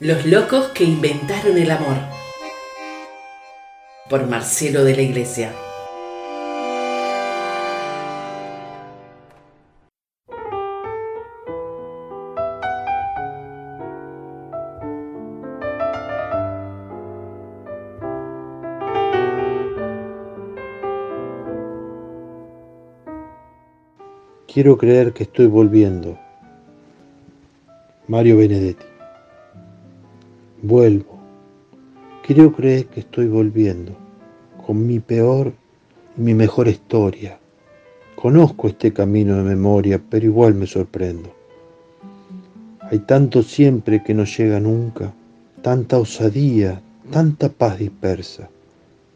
Los locos que inventaron el amor. Por Marcelo de la Iglesia. Quiero creer que estoy volviendo. Mario Benedetti. Vuelvo. Quiero creer que estoy volviendo con mi peor y mi mejor historia. Conozco este camino de memoria, pero igual me sorprendo. Hay tanto siempre que no llega nunca, tanta osadía, tanta paz dispersa,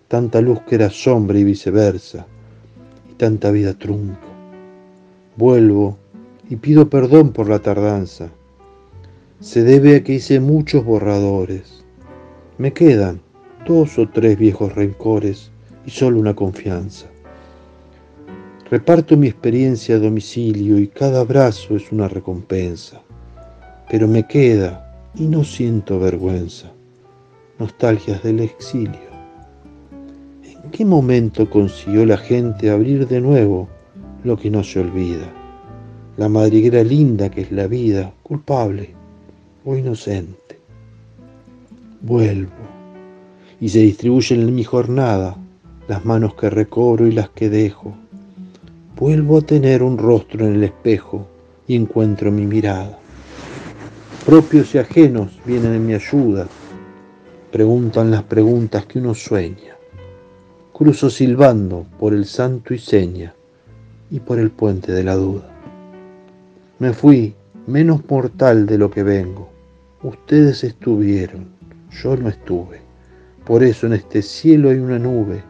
tanta luz que era sombra y viceversa, y tanta vida trunca. Vuelvo y pido perdón por la tardanza. Se debe a que hice muchos borradores. Me quedan dos o tres viejos rencores y solo una confianza. Reparto mi experiencia a domicilio y cada abrazo es una recompensa. Pero me queda y no siento vergüenza. Nostalgias del exilio. ¿En qué momento consiguió la gente abrir de nuevo lo que no se olvida. La madriguera linda que es la vida, culpable o inocente. Vuelvo y se distribuyen en mi jornada las manos que recobro y las que dejo. Vuelvo a tener un rostro en el espejo y encuentro mi mirada. Propios y ajenos vienen en mi ayuda, preguntan las preguntas que uno sueña. Cruzo silbando por el santo y seña y por el puente de la duda. Me fui menos mortal de lo que vengo. Ustedes estuvieron, yo no estuve. Por eso en este cielo hay una nube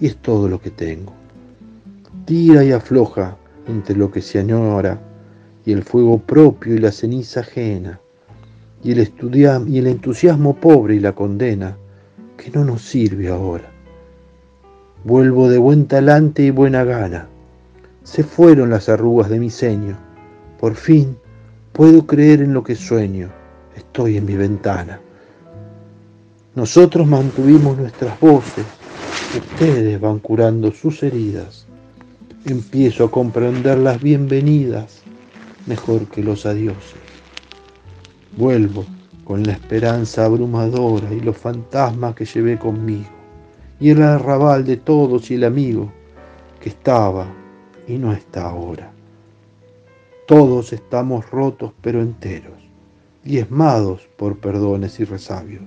y es todo lo que tengo. Tira y afloja entre lo que se añora y el fuego propio y la ceniza ajena y el, y el entusiasmo pobre y la condena que no nos sirve ahora. Vuelvo de buen talante y buena gana se fueron las arrugas de mi ceño. Por fin puedo creer en lo que sueño. Estoy en mi ventana. Nosotros mantuvimos nuestras voces. Ustedes van curando sus heridas. Empiezo a comprender las bienvenidas mejor que los adioses. Vuelvo con la esperanza abrumadora y los fantasmas que llevé conmigo, y el arrabal de todos y el amigo que estaba y no está ahora. Todos estamos rotos pero enteros, diezmados por perdones y resabios,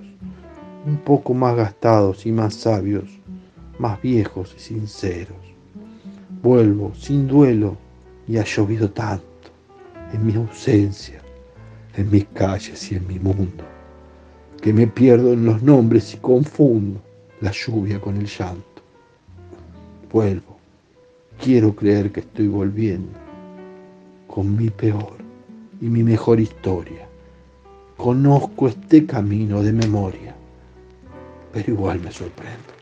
un poco más gastados y más sabios, más viejos y sinceros. Vuelvo sin duelo y ha llovido tanto en mi ausencia, en mis calles y en mi mundo, que me pierdo en los nombres y confundo la lluvia con el llanto. Vuelvo Quiero creer que estoy volviendo con mi peor y mi mejor historia. Conozco este camino de memoria, pero igual me sorprendo.